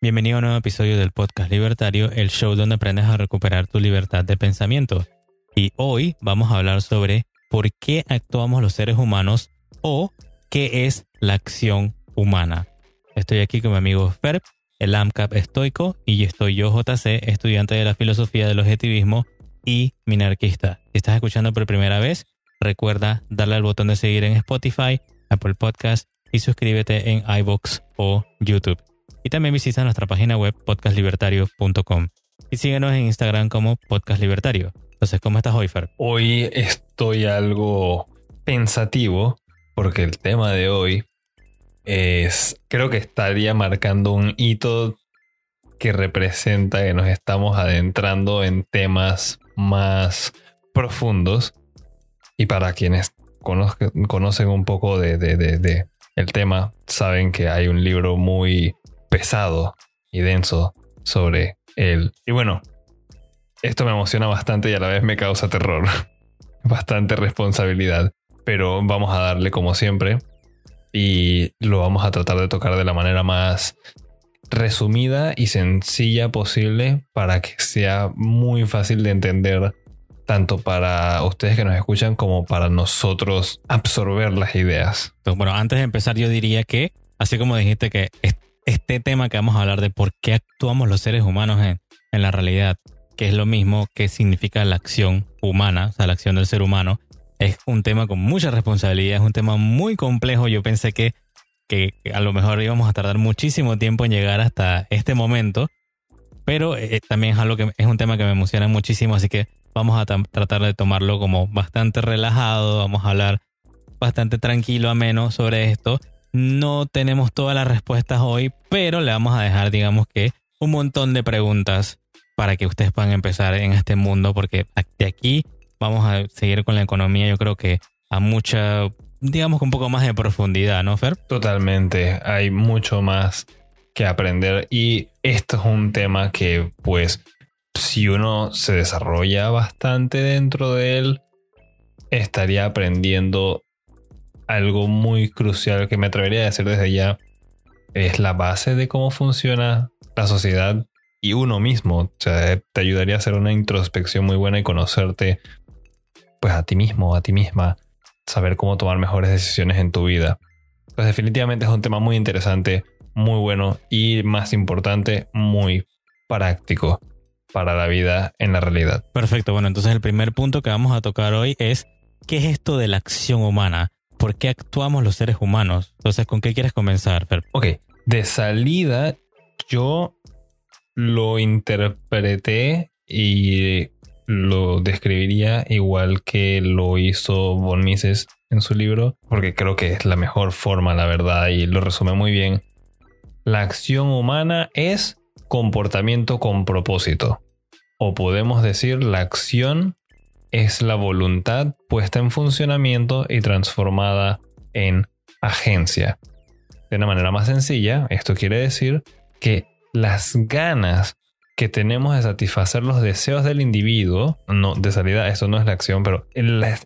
Bienvenido a un nuevo episodio del podcast Libertario, el show donde aprendes a recuperar tu libertad de pensamiento. Y hoy vamos a hablar sobre por qué actuamos los seres humanos o qué es la acción humana. Estoy aquí con mi amigo Ferb, el AMCAP estoico, y estoy yo, JC, estudiante de la filosofía del objetivismo y minarquista. Si estás escuchando por primera vez, recuerda darle al botón de seguir en Spotify, Apple Podcast y suscríbete en iBox o YouTube. Y también visita nuestra página web podcastlibertario.com. Y síguenos en Instagram como Podcast Libertario. Entonces, ¿cómo estás hoy, Fer? Hoy estoy algo pensativo porque el tema de hoy es, creo que estaría marcando un hito que representa que nos estamos adentrando en temas más profundos. Y para quienes conocen un poco de el tema, saben que hay un libro muy pesado y denso sobre él. Y bueno, esto me emociona bastante y a la vez me causa terror. Bastante responsabilidad. Pero vamos a darle como siempre. Y lo vamos a tratar de tocar de la manera más resumida y sencilla posible para que sea muy fácil de entender tanto para ustedes que nos escuchan como para nosotros absorber las ideas. Bueno, antes de empezar yo diría que, así como dijiste que este tema que vamos a hablar de por qué actuamos los seres humanos en, en la realidad, que es lo mismo que significa la acción humana, o sea, la acción del ser humano, es un tema con mucha responsabilidad, es un tema muy complejo. Yo pensé que, que a lo mejor íbamos a tardar muchísimo tiempo en llegar hasta este momento, pero eh, también es algo que es un tema que me emociona muchísimo, así que vamos a tratar de tomarlo como bastante relajado, vamos a hablar bastante tranquilo, ameno sobre esto. No tenemos todas las respuestas hoy, pero le vamos a dejar, digamos que, un montón de preguntas para que ustedes puedan empezar en este mundo, porque de aquí vamos a seguir con la economía, yo creo que a mucha, digamos que un poco más de profundidad, ¿no, Fer? Totalmente, hay mucho más que aprender y esto es un tema que pues si uno se desarrolla bastante dentro de él, estaría aprendiendo algo muy crucial que me atrevería a decir desde ya es la base de cómo funciona la sociedad y uno mismo. O sea, te ayudaría a hacer una introspección muy buena y conocerte pues a ti mismo, a ti misma, saber cómo tomar mejores decisiones en tu vida. Pues definitivamente es un tema muy interesante, muy bueno y más importante, muy práctico para la vida en la realidad. Perfecto, bueno, entonces el primer punto que vamos a tocar hoy es ¿qué es esto de la acción humana? ¿Por qué actuamos los seres humanos? Entonces, ¿con qué quieres comenzar, Fer? Ok, de salida yo lo interpreté y lo describiría igual que lo hizo Von Mises en su libro, porque creo que es la mejor forma, la verdad, y lo resume muy bien. La acción humana es comportamiento con propósito. O podemos decir, la acción es la voluntad puesta en funcionamiento y transformada en agencia. De una manera más sencilla, esto quiere decir que las ganas que tenemos de satisfacer los deseos del individuo, no, de salida, esto no es la acción, pero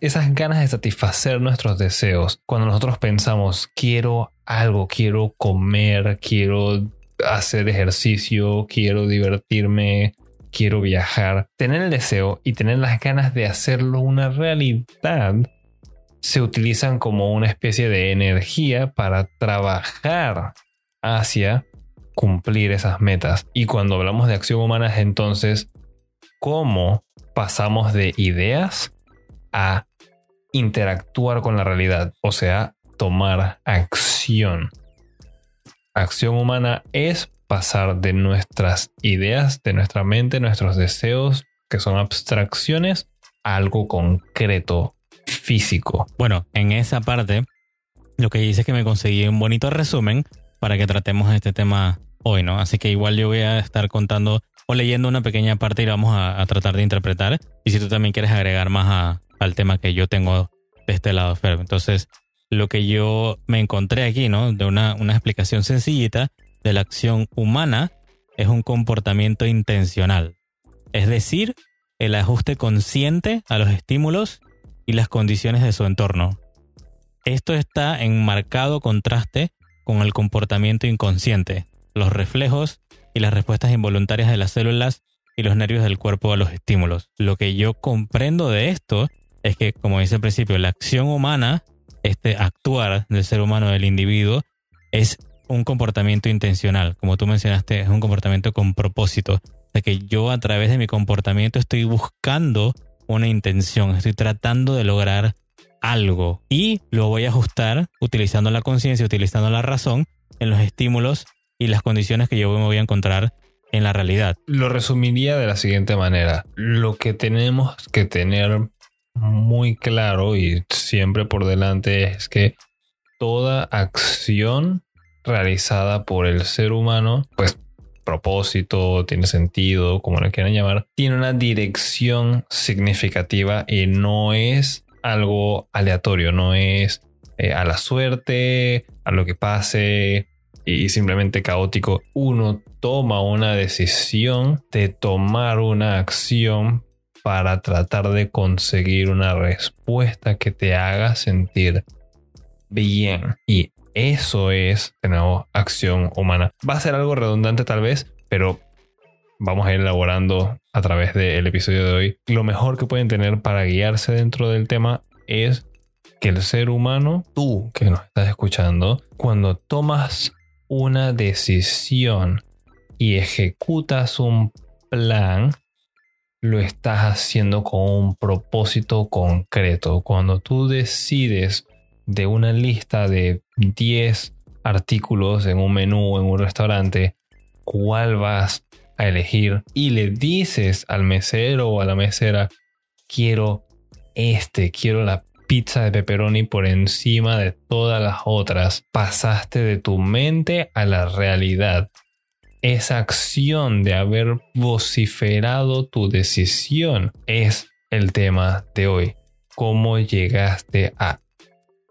esas ganas de satisfacer nuestros deseos, cuando nosotros pensamos, quiero algo, quiero comer, quiero hacer ejercicio, quiero divertirme, quiero viajar, tener el deseo y tener las ganas de hacerlo una realidad se utilizan como una especie de energía para trabajar hacia cumplir esas metas. Y cuando hablamos de acción humana es entonces cómo pasamos de ideas a interactuar con la realidad, o sea, tomar acción. Acción humana es pasar de nuestras ideas, de nuestra mente, nuestros deseos, que son abstracciones, a algo concreto, físico. Bueno, en esa parte, lo que dice es que me conseguí un bonito resumen para que tratemos este tema hoy, ¿no? Así que igual yo voy a estar contando o leyendo una pequeña parte y vamos a, tratar de interpretar. Y si tú también quieres agregar más al tema que yo tengo de este lado, Fer. Entonces, lo que yo me encontré aquí, ¿no? De una, una explicación sencillita de la acción humana es un comportamiento intencional. Es decir, el ajuste consciente a los estímulos y las condiciones de su entorno. Esto está en marcado contraste con el comportamiento inconsciente, los reflejos y las respuestas involuntarias de las células y los nervios del cuerpo a los estímulos. Lo que yo comprendo de esto es que, como dice al principio, la acción humana, este actuar del ser humano, del individuo, es un comportamiento intencional. Como tú mencionaste, es un comportamiento con propósito. O sea que yo a través de mi comportamiento estoy buscando una intención, estoy tratando de lograr algo y lo voy a ajustar utilizando la conciencia, utilizando la razón en los estímulos y las condiciones que yo me voy a encontrar en la realidad. Lo resumiría de la siguiente manera. Lo que tenemos que tener muy claro y siempre por delante es que toda acción realizada por el ser humano, pues propósito, tiene sentido, como lo quieran llamar, tiene una dirección significativa y no es algo aleatorio, no es eh, a la suerte, a lo que pase y simplemente caótico. Uno toma una decisión de tomar una acción para tratar de conseguir una respuesta que te haga sentir bien. Y eso es, de nuevo, acción humana. Va a ser algo redundante tal vez, pero vamos a ir elaborando a través del episodio de hoy. Lo mejor que pueden tener para guiarse dentro del tema es que el ser humano, tú que nos estás escuchando, cuando tomas una decisión y ejecutas un plan, lo estás haciendo con un propósito concreto. Cuando tú decides de una lista de 10 artículos en un menú en un restaurante, cuál vas a elegir y le dices al mesero o a la mesera, quiero este, quiero la pizza de pepperoni por encima de todas las otras, pasaste de tu mente a la realidad esa acción de haber vociferado tu decisión es el tema de hoy. ¿Cómo llegaste a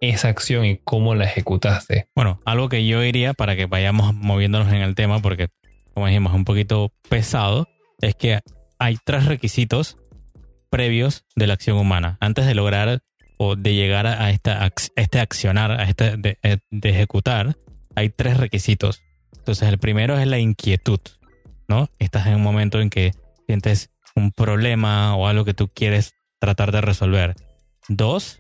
esa acción y cómo la ejecutaste? Bueno, algo que yo diría para que vayamos moviéndonos en el tema, porque como dijimos, es un poquito pesado, es que hay tres requisitos previos de la acción humana. Antes de lograr o de llegar a, esta, este accionar, a este de ejecutar, hay tres requisitos. Entonces, el primero es la inquietud, ¿no? Estás en un momento en que sientes un problema o algo que tú quieres tratar de resolver. Dos,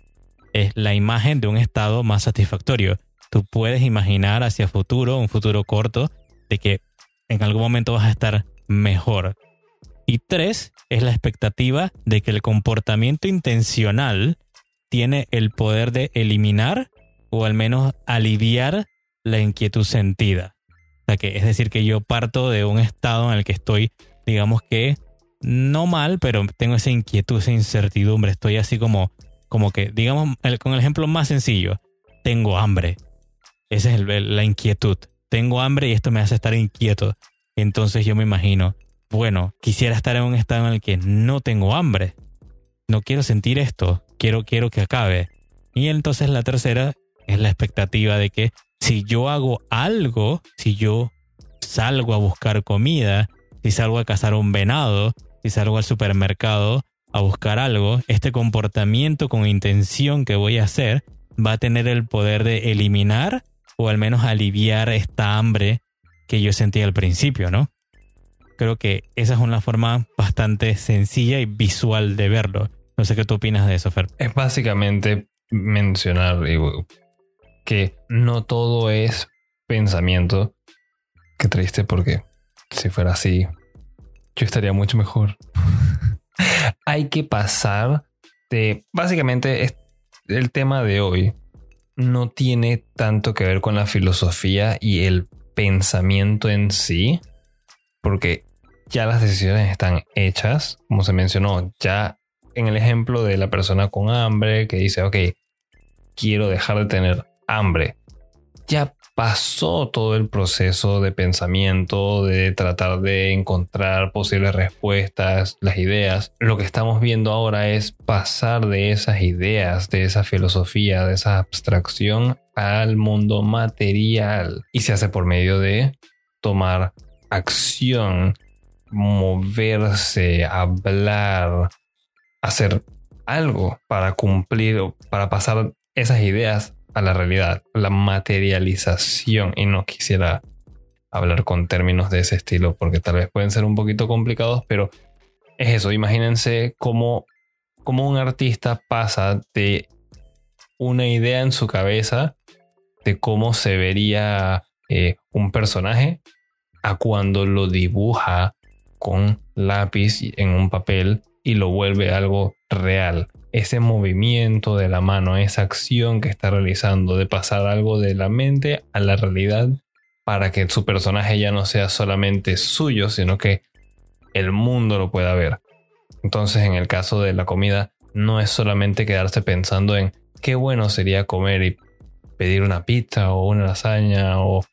es la imagen de un estado más satisfactorio. Tú puedes imaginar hacia futuro, un futuro corto, de que en algún momento vas a estar mejor. Y tres, es la expectativa de que el comportamiento intencional tiene el poder de eliminar o al menos aliviar la inquietud sentida que es decir, que yo parto de un estado en el que estoy, digamos que no mal, pero tengo esa inquietud, esa incertidumbre. Estoy así como, como que, digamos, con el ejemplo más sencillo, tengo hambre. Esa es la inquietud. Tengo hambre y esto me hace estar inquieto. Entonces yo me imagino, bueno, quisiera estar en un estado en el que no tengo hambre. No quiero sentir esto. Quiero, quiero que acabe. Y entonces la tercera es la expectativa de que si yo hago algo, si yo salgo a buscar comida, si salgo a cazar un venado, si salgo al supermercado a buscar algo, este comportamiento con intención que voy a hacer va a tener el poder de eliminar o al menos aliviar esta hambre que yo sentía al principio, ¿no? Creo que esa es una forma bastante sencilla y visual de verlo. No sé qué tú opinas de eso, Fer. Es básicamente mencionar que no todo es pensamiento. Qué triste porque si fuera así, yo estaría mucho mejor. Hay que pasar de... Básicamente el tema de hoy no tiene tanto que ver con la filosofía y el pensamiento en sí, porque ya las decisiones están hechas, como se mencionó, ya en el ejemplo de la persona con hambre que dice, ok, quiero dejar de tener hambre. Ya pasó todo el proceso de pensamiento, de tratar de encontrar posibles respuestas, las ideas. Lo que estamos viendo ahora es pasar de esas ideas, de esa filosofía, de esa abstracción al mundo material. Y se hace por medio de tomar acción, moverse, hablar, hacer algo para cumplir, para pasar esas ideas a la realidad, la materialización. Y no quisiera hablar con términos de ese estilo porque tal vez pueden ser un poquito complicados, pero es eso. Imagínense cómo, un artista pasa de una idea en su cabeza de cómo se vería eh, un personaje a cuando lo dibuja con lápiz en un papel y lo vuelve algo real. Ese movimiento de la mano, esa acción que está realizando de pasar algo de la mente a la realidad para que su personaje ya no sea solamente suyo, sino que el mundo lo pueda ver. Entonces, en el caso de la comida, no es solamente quedarse pensando en qué bueno sería comer y pedir una pizza o una lasaña o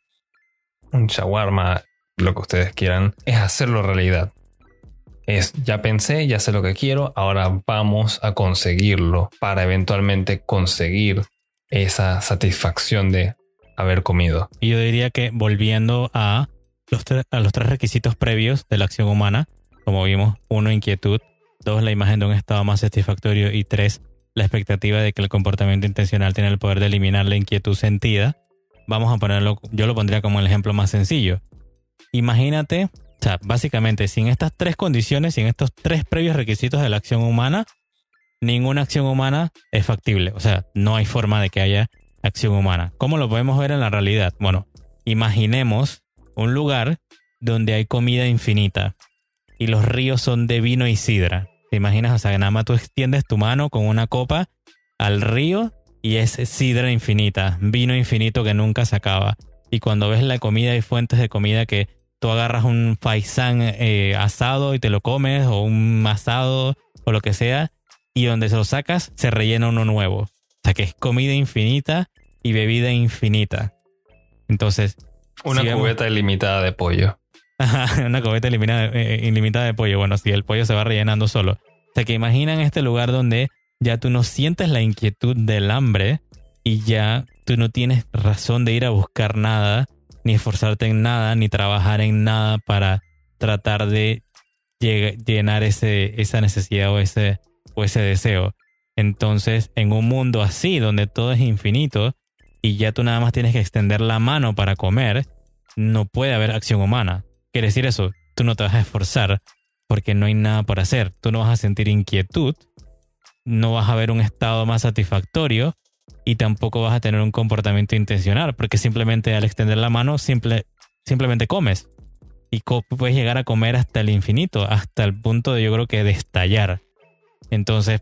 un shawarma, lo que ustedes quieran, es hacerlo realidad. Es ya pensé, ya sé lo que quiero, ahora vamos a conseguirlo para eventualmente conseguir esa satisfacción de haber comido. Y yo diría que volviendo a los, tres requisitos previos de la acción humana, como vimos, uno, inquietud, dos, la imagen de un estado más satisfactorio y tres, la expectativa de que el comportamiento intencional tiene el poder de eliminar la inquietud sentida, vamos a ponerlo, yo lo pondría como el ejemplo más sencillo. Imagínate, o sea, básicamente, sin estas tres condiciones, sin estos tres previos requisitos de la acción humana, ninguna acción humana es factible. O sea, no hay forma de que haya acción humana. ¿Cómo lo podemos ver en la realidad? Bueno, imaginemos un lugar donde hay comida infinita y los ríos son de vino y sidra. ¿Te imaginas? O sea, nada más tú extiendes tu mano con una copa al río y es sidra infinita, vino infinito que nunca se acaba. Y cuando ves la comida y fuentes de comida que tú agarras un faisán eh, asado y te lo comes o un asado o lo que sea y donde se lo sacas se rellena uno nuevo. O sea que es comida infinita y bebida infinita. Entonces... Una cubeta ilimitada de pollo. una cubeta ilimitada, eh, ilimitada de pollo. Bueno, si el pollo se va rellenando solo. O sea que imaginan este lugar donde ya tú no sientes la inquietud del hambre y ya tú no tienes razón de ir a buscar nada, ni esforzarte en nada, ni trabajar en nada para tratar de llenar ese, esa necesidad o ese, o ese deseo. Entonces, en un mundo así, donde todo es infinito y ya tú nada más tienes que extender la mano para comer, no puede haber acción humana. Quiere decir eso, tú no te vas a esforzar porque no hay nada por hacer. Tú no vas a sentir inquietud, no vas a ver un estado más satisfactorio y tampoco vas a tener un comportamiento intencional porque simplemente al extender la mano simple, simplemente comes. Y puedes llegar a comer hasta el infinito, hasta el punto de yo creo que de estallar. Entonces,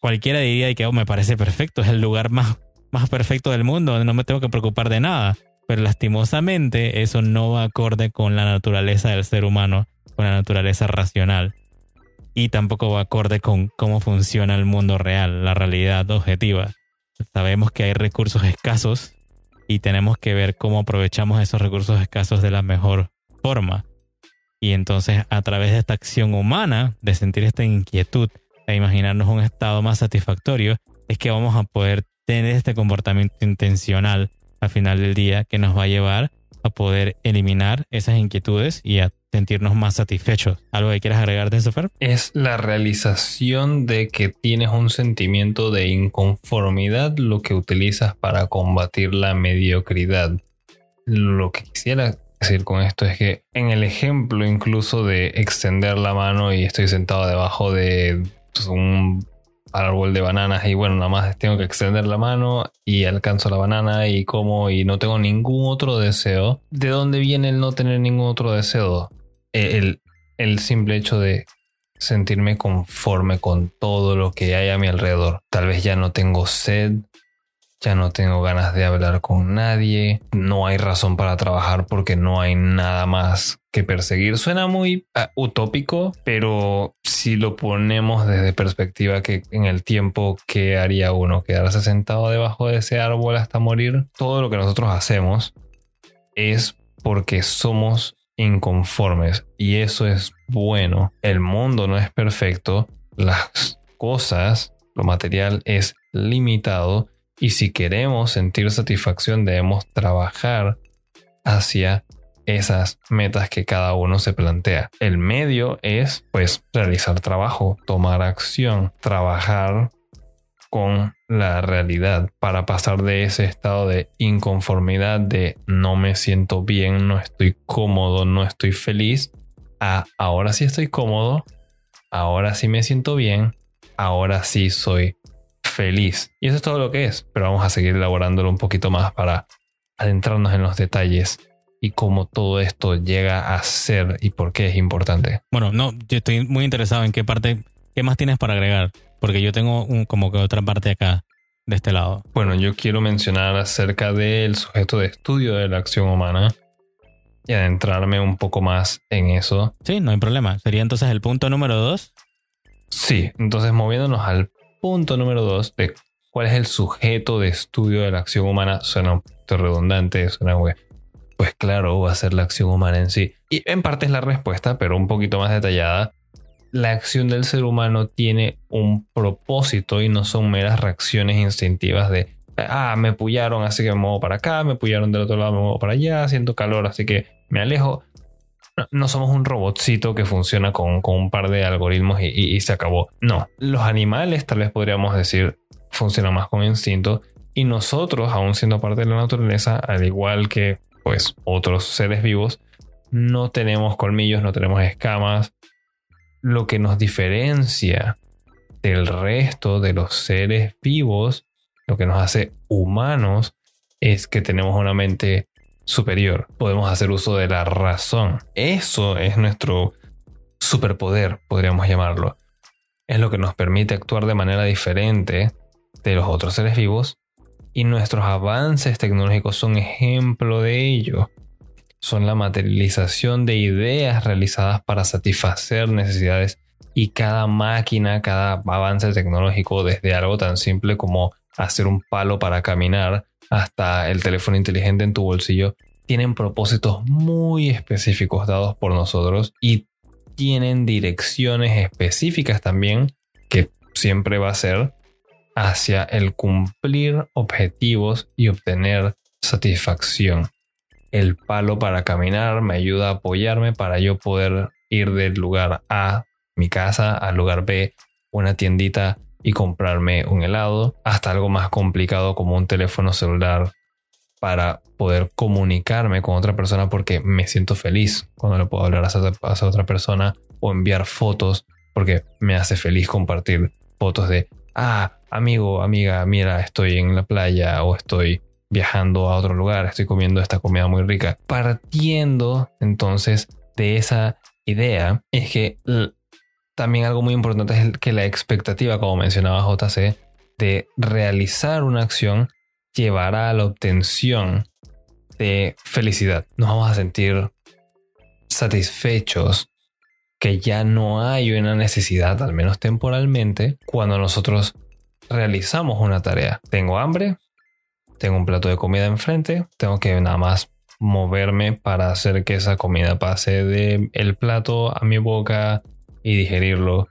cualquiera diría que oh, me parece perfecto, es el lugar más, más perfecto del mundo, no me tengo que preocupar de nada. Pero lastimosamente eso no va acorde con la naturaleza del ser humano, con la naturaleza racional. Y tampoco va acorde con cómo funciona el mundo real, la realidad objetiva. Sabemos que hay recursos escasos y tenemos que ver cómo aprovechamos esos recursos escasos de la mejor forma. Y entonces a través de esta acción humana, de sentir esta inquietud, e imaginarnos un estado más satisfactorio, es que vamos a poder tener este comportamiento intencional al final del día que nos va a llevar a poder eliminar esas inquietudes y a sentirnos más satisfechos. ¿Algo que quieras agregar de eso, Fer? Es la realización de que tienes un sentimiento de inconformidad lo que utilizas para combatir la mediocridad. Lo que quisiera decir con esto es que en el ejemplo incluso de extender la mano y estoy sentado debajo de pues, un árbol de bananas y bueno, nada más tengo que extender la mano y alcanzo la banana y como y no tengo ningún otro deseo. ¿De dónde viene el no tener ningún otro deseo? E, el, el simple hecho de sentirme conforme con todo lo que hay a mi alrededor. Tal vez ya no tengo sed, ya no tengo ganas de hablar con nadie, no hay razón para trabajar porque no hay nada más que perseguir. Suena muy ah, utópico, pero si lo ponemos desde perspectiva que en el tiempo que haría uno quedarse sentado debajo de ese árbol hasta morir, todo lo que nosotros hacemos es porque somos inconformes y eso es bueno. El mundo no es perfecto, las cosas, lo material es limitado y si queremos sentir satisfacción debemos trabajar hacia esas metas que cada uno se plantea. El medio es pues realizar trabajo, tomar acción, trabajar con la realidad para pasar de ese estado de inconformidad, de no me siento bien, no estoy cómodo, no estoy feliz, a ahora sí estoy cómodo, ahora sí me siento bien, ahora sí soy feliz. Y eso es todo lo que es, pero vamos a seguir elaborándolo un poquito más para adentrarnos en los detalles y cómo todo esto llega a ser y por qué es importante. Bueno, no, yo estoy muy interesado en qué parte, qué más tienes para agregar, porque yo tengo un, como que otra parte acá de este lado. Bueno, yo quiero mencionar acerca del sujeto de estudio de la acción humana y adentrarme un poco más en eso. Sí, no hay problema. Sería entonces el punto número dos. Sí, entonces moviéndonos al punto número dos de cuál es el sujeto de estudio de la acción humana. Suena un poquito redundante, suena que, pues claro, va a ser la acción humana en sí. Y en parte es la respuesta, pero un poquito más detallada. La acción del ser humano tiene un propósito y no son meras reacciones instintivas de, ah, me pullaron, así que me muevo para acá, me pullaron del otro lado, me muevo para allá, siento calor, así que me alejo. No, somos un robotcito que funciona con, un par de algoritmos y, se acabó. No, los animales tal vez podríamos decir funcionan más con instinto y nosotros, aún siendo parte de la naturaleza, al igual que pues otros seres vivos, no tenemos colmillos, no tenemos escamas. Lo que nos diferencia del resto de los seres vivos, lo que nos hace humanos, es que tenemos una mente superior. Podemos hacer uso de la razón. Eso es nuestro superpoder, podríamos llamarlo. Es lo que nos permite actuar de manera diferente de los otros seres vivos y nuestros avances tecnológicos son ejemplo de ello. Son la materialización de ideas realizadas para satisfacer necesidades y cada máquina, cada avance tecnológico, desde algo tan simple como hacer un palo para caminar hasta el teléfono inteligente en tu bolsillo, tienen propósitos muy específicos dados por nosotros y tienen direcciones específicas también que siempre va a ser hacia el cumplir objetivos y obtener satisfacción. El palo para caminar me ayuda a apoyarme para yo poder ir del lugar A, mi casa, al lugar B, una tiendita y comprarme un helado, hasta algo más complicado como un teléfono celular para poder comunicarme con otra persona porque me siento feliz cuando le puedo hablar a esa, otra persona o enviar fotos porque me hace feliz compartir fotos de, ah, amigo, amiga, mira, estoy en la playa o estoy viajando a otro lugar, estoy comiendo esta comida muy rica. Partiendo entonces de esa idea, es que también algo muy importante es que la expectativa, como mencionaba JC, de realizar una acción llevará a la obtención de felicidad. Nos vamos a sentir satisfechos que ya no hay una necesidad, al menos temporalmente, cuando nosotros realizamos una tarea. Tengo hambre, tengo un plato de comida enfrente, tengo que nada más moverme para hacer que esa comida pase del el plato a mi boca y digerirlo.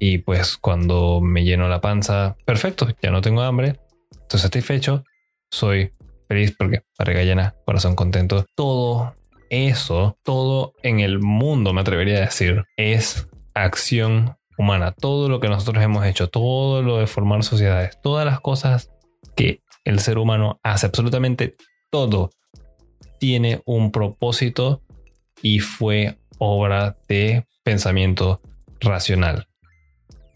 Y pues cuando me lleno la panza, perfecto, ya no tengo hambre, estoy satisfecho, soy feliz porque barriga llena, corazón contento. Todo eso, todo en el mundo, me atrevería a decir, es acción humana. Todo lo que nosotros hemos hecho, todo lo de formar sociedades, todas las cosas que el ser humano hace, absolutamente todo, tiene un propósito y fue obra de pensamiento racional.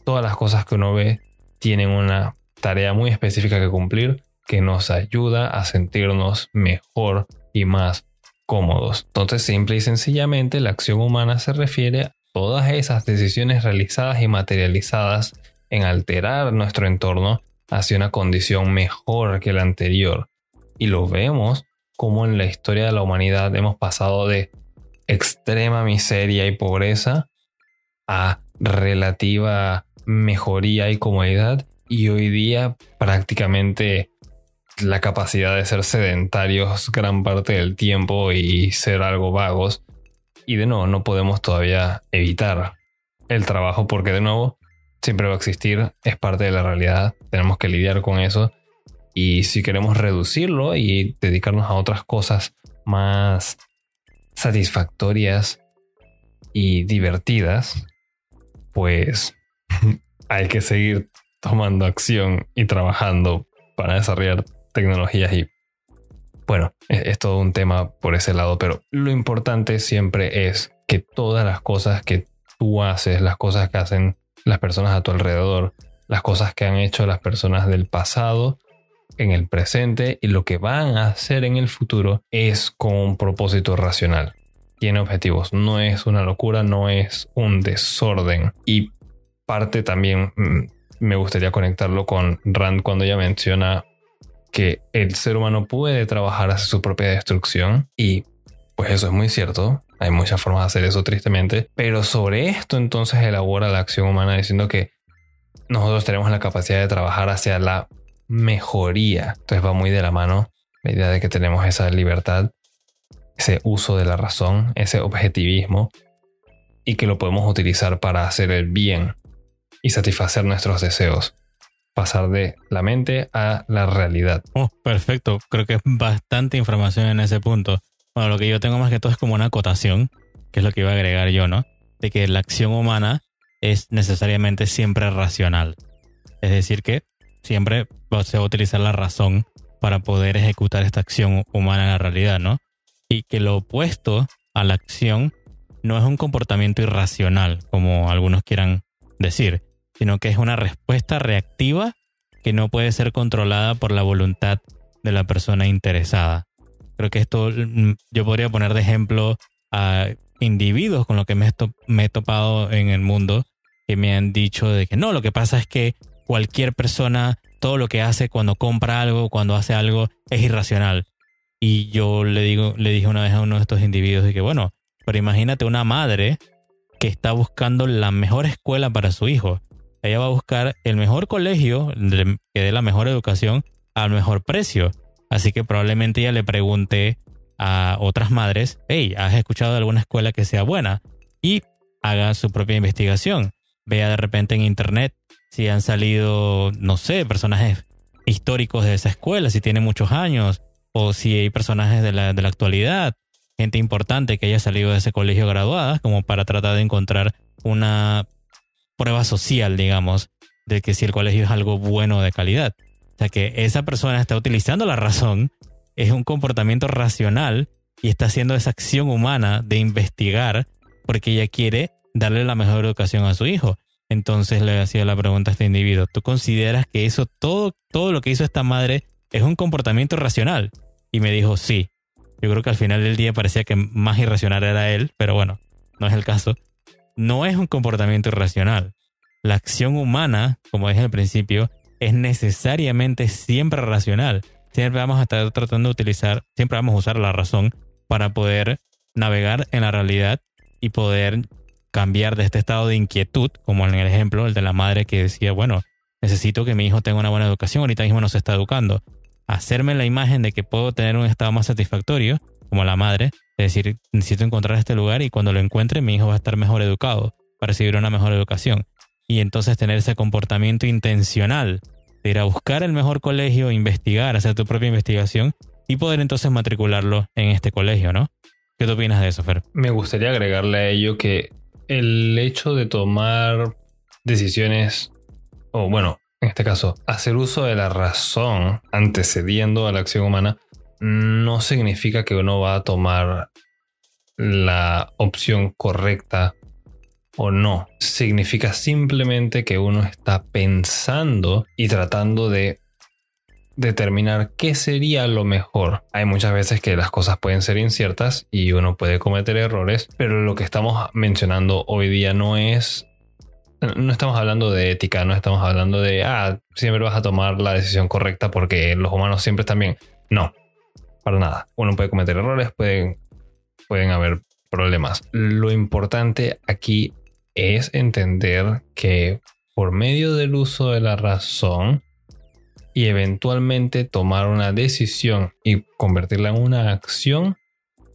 Todas las cosas que uno ve tienen una tarea muy específica que cumplir que nos ayuda a sentirnos mejor y más cómodos. Entonces, simple y sencillamente, la acción humana se refiere a todas esas decisiones realizadas y materializadas en alterar nuestro entorno hacia una condición mejor que la anterior. Y lo vemos como en la historia de la humanidad hemos pasado de extrema miseria y pobreza a relativa mejoría y comodidad y hoy día prácticamente la capacidad de ser sedentarios gran parte del tiempo y ser algo vagos. Y de nuevo, no podemos todavía evitar el trabajo porque de nuevo siempre va a existir, es parte de la realidad, tenemos que lidiar con eso. Y si queremos reducirlo y dedicarnos a otras cosas más satisfactorias y divertidas, pues hay que seguir tomando acción y trabajando para desarrollar tecnologías y bueno, es, es, todo un tema por ese lado, pero lo importante siempre es que todas las cosas que tú haces, las cosas que hacen las personas a tu alrededor, las cosas que han hecho las personas del pasado, en el presente y lo que van a hacer en el futuro es con un propósito racional. Tiene objetivos, no es una locura, no es un desorden. Y parte también mm, me gustaría conectarlo con Rand cuando ella menciona que el ser humano puede trabajar hacia su propia destrucción y pues eso es muy cierto. Hay muchas formas de hacer eso tristemente. Pero sobre esto entonces elabora la acción humana diciendo que nosotros tenemos la capacidad de trabajar hacia la mejoría. Entonces va muy de la mano la idea de que tenemos esa libertad, ese uso de la razón, ese objetivismo y que lo podemos utilizar para hacer el bien y satisfacer nuestros deseos. Pasar de la mente a la realidad. Oh, perfecto. Creo que es bastante información en ese punto. Bueno, lo que yo tengo más que todo es como una acotación, que es lo que iba a agregar yo, ¿no? De que la acción humana es necesariamente siempre racional. Es decir, que siempre se va a utilizar la razón para poder ejecutar esta acción humana en la realidad, ¿no? Y que lo opuesto a la acción no es un comportamiento irracional, como algunos quieran decir, sino que es una respuesta reactiva que no puede ser controlada por la voluntad de la persona interesada. Creo que esto mm, yo podría poner de ejemplo a individuos con los que me he, topado en el mundo que me han dicho de que no, lo que pasa es que cualquier persona, todo lo que hace cuando compra algo, cuando hace algo, es irracional. Y yo le digo, le dije una vez a uno de estos individuos de que bueno, pero imagínate una madre que está buscando la mejor escuela para su hijo. Ella va a buscar el mejor colegio que dé la mejor educación al mejor precio. Así que probablemente ella le pregunte a otras madres, hey, ¿has escuchado de alguna escuela que sea buena? Y haga su propia investigación. Vea de repente en internet si han salido, no sé, personajes históricos de esa escuela, si tiene muchos años, o si hay personajes de la, de la actualidad, gente importante que haya salido de ese colegio graduada, como para tratar de encontrar una prueba social, digamos, de que si el colegio es algo bueno de calidad. Que esa persona está utilizando la razón, es un comportamiento racional y está haciendo esa acción humana de investigar porque ella quiere darle la mejor educación a su hijo. Entonces le hacía la pregunta a este individuo, ¿tú consideras que eso, todo, todo lo que hizo esta madre es un comportamiento racional? Y me dijo, sí. Yo creo que al final del día parecía que más irracional era él, pero bueno, no es el caso. No es un comportamiento irracional. La acción humana, como dije al principio, es necesariamente siempre racional. Siempre vamos a estar tratando de utilizar, siempre vamos a usar la razón para poder navegar en la realidad y poder cambiar de este estado de inquietud, como en el ejemplo, el de la madre que decía, bueno, necesito que mi hijo tenga una buena educación, ahorita mismo no se está educando. Hacerme la imagen de que puedo tener un estado más satisfactorio, como la madre, es decir, necesito encontrar este lugar y cuando lo encuentre mi hijo va a estar mejor educado, para recibir una mejor educación. Y entonces tener ese comportamiento intencional ir a buscar el mejor colegio, investigar, hacer tu propia investigación y poder entonces matricularlo en este colegio, ¿no? ¿Qué te opinas de eso, Fer? Me gustaría agregarle a ello que el hecho de tomar decisiones, o bueno, en este caso, hacer uso de la razón antecediendo a la acción humana, no significa que uno va a tomar la opción correcta o no. Significa simplemente que uno está pensando y tratando de determinar qué sería lo mejor. Hay muchas veces que las cosas pueden ser inciertas y uno puede cometer errores, pero lo que estamos mencionando hoy día no es... No estamos hablando de ética, no estamos hablando de, ah, siempre vas a tomar la decisión correcta porque los humanos siempre están bien. No, para nada. Uno puede cometer errores, pueden, pueden haber problemas. Lo importante aquí es entender que por medio del uso de la razón, y eventualmente tomar una decisión y convertirla en una acción,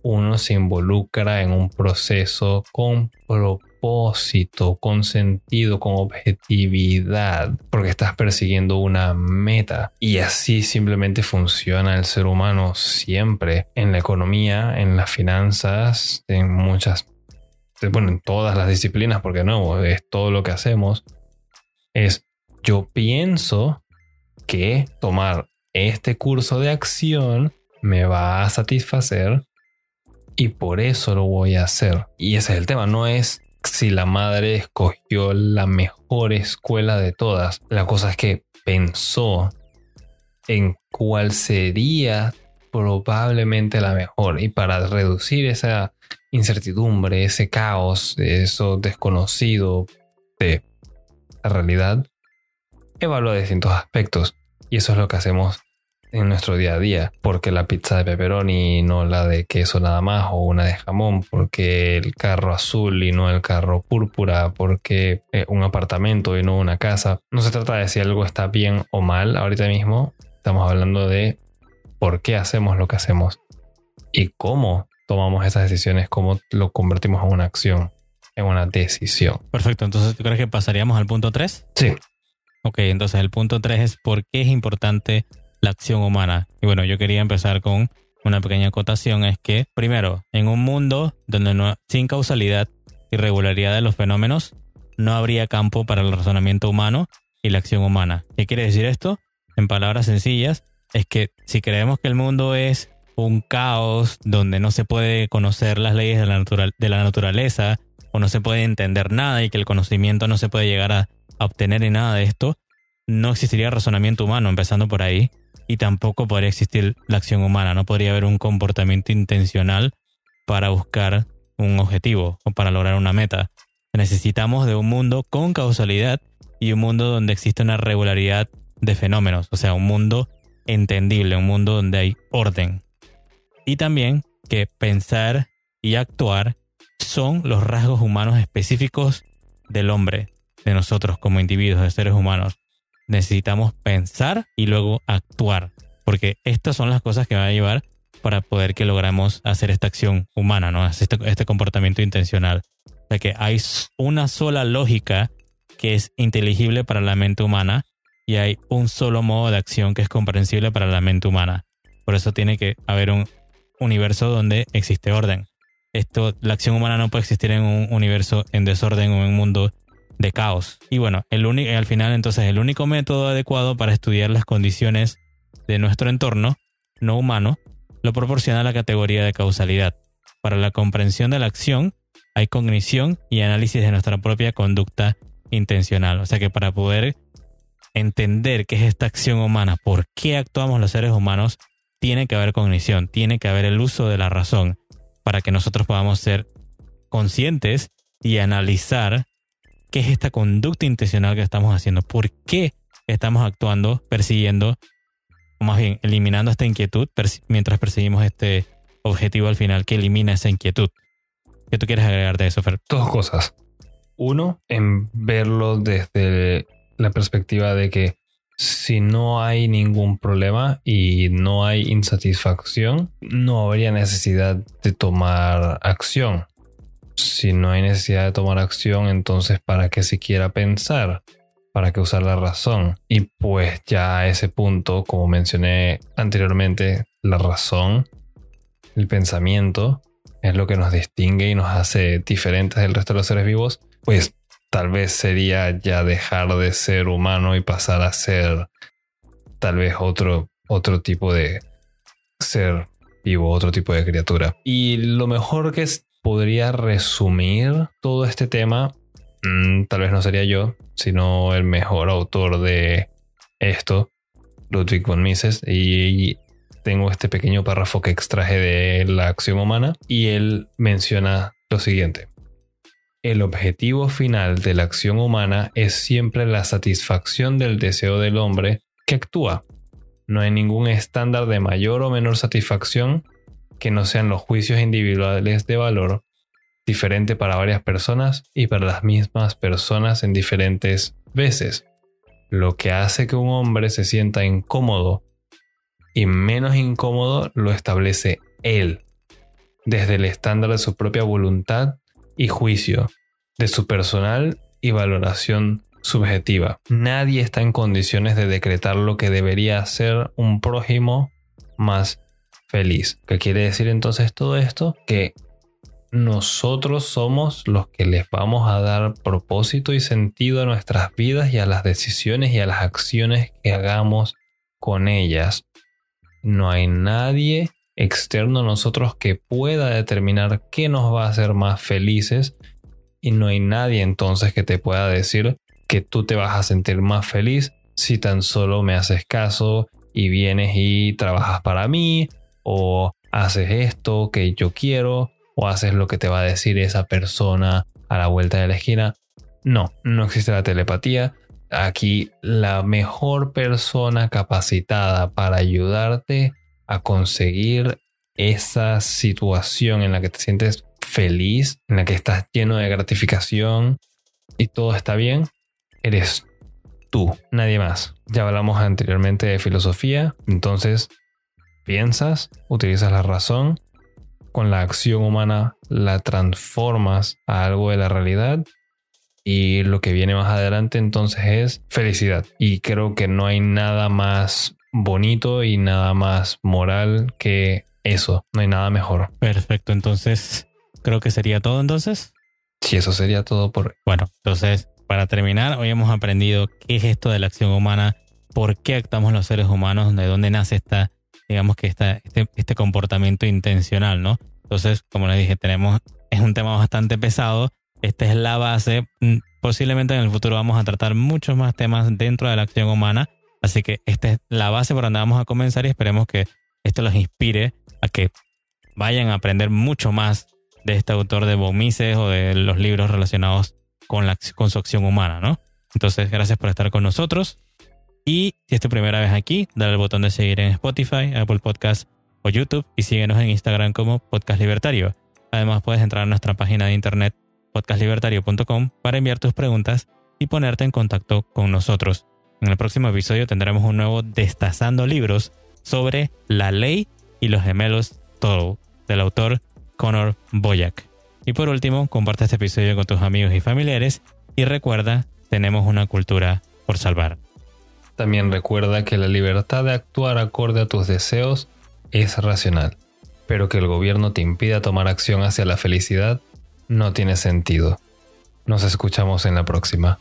uno se involucra en un proceso con propósito, con sentido, con objetividad, porque estás persiguiendo una meta. Y así simplemente funciona el ser humano siempre, en la economía, en las finanzas, en muchas, bueno, en todas las disciplinas, porque no, es todo lo que hacemos, es yo pienso que tomar este curso de acción me va a satisfacer y por eso lo voy a hacer. Y ese es el tema, no es si la madre escogió la mejor escuela de todas. La cosa es que pensó en cuál sería probablemente la mejor. Y para reducir esa incertidumbre, ese caos, eso desconocido de la realidad, evalúa distintos aspectos. Y eso es lo que hacemos en nuestro día a día. Porque la pizza de pepperoni y no la de queso nada más o una de jamón. Porque el carro azul y no el carro púrpura. Porque eh, un apartamento y no una casa. No se trata de si algo está bien o mal ahorita mismo. Estamos hablando de por qué hacemos lo que hacemos y cómo tomamos esas decisiones, cómo lo convertimos en una acción, en una decisión. Perfecto, entonces ¿tú crees que pasaríamos al punto 3? Sí. Ok, entonces el punto 3 es por qué es importante la acción humana. Y bueno, yo quería empezar con una pequeña acotación, es que primero, en un mundo donde no, sin causalidad y regularidad de los fenómenos, no habría campo para el razonamiento humano y la acción humana. ¿Qué quiere decir esto? En palabras sencillas, es que si creemos que el mundo es un caos donde no se puede conocer las leyes de la, de la naturaleza o no se puede entender nada y que el conocimiento no se puede llegar a, obtener en nada de esto, no existiría razonamiento humano, empezando por ahí, y tampoco podría existir la acción humana, no podría haber un comportamiento intencional para buscar un objetivo o para lograr una meta. Necesitamos de un mundo con causalidad y un mundo donde existe una regularidad de fenómenos, o sea, un mundo entendible, un mundo donde hay orden. Y también que pensar y actuar son los rasgos humanos específicos del hombre, de nosotros como individuos, de seres humanos. Necesitamos pensar y luego actuar, porque estas son las cosas que van a llevar para poder que logramos hacer esta acción humana, ¿no? Este, este comportamiento intencional. O sea que hay una sola lógica que es inteligible para la mente humana y hay un solo modo de acción que es comprensible para la mente humana. Por eso tiene que haber un universo donde existe orden. Esto, la acción humana no puede existir en un universo en desorden o en un mundo de caos. Y bueno, el al final entonces el único método adecuado para estudiar las condiciones de nuestro entorno no humano lo proporciona la categoría de causalidad. Para la comprensión de la acción hay cognición y análisis de nuestra propia conducta intencional. O sea que para poder entender qué es esta acción humana, por qué actuamos los seres humanos, tiene que haber cognición, tiene que haber el uso de la razón para que nosotros podamos ser conscientes y analizar qué es esta conducta intencional que estamos haciendo, por qué estamos actuando, persiguiendo, o más bien eliminando esta inquietud mientras perseguimos este objetivo al final que elimina esa inquietud. ¿Qué tú quieres agregar de eso, Fer? Dos cosas. Uno, en verlo desde la perspectiva de que si no hay ningún problema y no hay insatisfacción, no habría necesidad de tomar acción. Si no hay necesidad de tomar acción, entonces ¿para qué siquiera pensar? ¿Para qué usar la razón? Y pues ya a ese punto, como mencioné anteriormente, la razón, el pensamiento, es lo que nos distingue y nos hace diferentes del resto de los seres vivos, pues tal vez sería ya dejar de ser humano y pasar a ser tal vez otro, otro tipo de ser vivo, otro tipo de criatura. Y lo mejor que podría resumir todo este tema, mm, tal vez no sería yo, sino el mejor autor de esto, Ludwig von Mises, y tengo este pequeño párrafo que extraje de la acción humana y él menciona lo siguiente. El objetivo final de la acción humana es siempre la satisfacción del deseo del hombre que actúa. No hay ningún estándar de mayor o menor satisfacción que no sean los juicios individuales de valor diferente para varias personas y para las mismas personas en diferentes veces. Lo que hace que un hombre se sienta incómodo y menos incómodo lo establece él, desde el estándar de su propia voluntad y juicio, de su personal y valoración subjetiva. Nadie está en condiciones de decretar lo que debería ser un prójimo más feliz. ¿Qué quiere decir entonces todo esto? Que nosotros somos los que les vamos a dar propósito y sentido a nuestras vidas y a las decisiones y a las acciones que hagamos con ellas. No hay nadie externo a nosotros que pueda determinar qué nos va a hacer más felices y no hay nadie entonces que te pueda decir que tú te vas a sentir más feliz si tan solo me haces caso y vienes y trabajas para mí o haces esto que yo quiero o haces lo que te va a decir esa persona a la vuelta de la esquina. No, no existe la telepatía. Aquí la mejor persona capacitada para ayudarte a conseguir esa situación en la que te sientes feliz, en la que estás lleno de gratificación y todo está bien, eres tú, nadie más. Ya hablamos anteriormente de filosofía, entonces piensas, utilizas la razón, con la acción humana la transformas a algo de la realidad y lo que viene más adelante entonces es felicidad. Y creo que no hay nada más bonito y nada más moral que eso, no hay nada mejor. Perfecto, entonces creo que sería todo entonces. Sí, eso sería todo por. Bueno, entonces para terminar, hoy hemos aprendido qué es esto de la acción humana, por qué actuamos los seres humanos, de dónde nace esta, digamos que esta, este, este comportamiento intencional, ¿no? Entonces, como les dije, tenemos, es un tema bastante pesado. Esta es la base. Mm, posiblemente en el futuro vamos a tratar muchos más temas dentro de la acción humana. Así que esta es la base por donde vamos a comenzar y esperemos que esto los inspire a que vayan a aprender mucho más de este autor de Bomises o de los libros relacionados con, la, con su acción humana, ¿no? Entonces, gracias por estar con nosotros. Y si es tu primera vez aquí, dale al botón de seguir en Spotify, Apple Podcast o YouTube y síguenos en Instagram como Podcast Libertario. Además, puedes entrar a nuestra página de internet podcastlibertario.com para enviar tus preguntas y ponerte en contacto con nosotros. En el próximo episodio tendremos un nuevo Destazando Libros sobre la ley y los gemelos Toro del autor Connor Boyack. Y por último, comparte este episodio con tus amigos y familiares y recuerda, tenemos una cultura por salvar. También recuerda que la libertad de actuar acorde a tus deseos es racional, pero que el gobierno te impida tomar acción hacia la felicidad no tiene sentido. Nos escuchamos en la próxima.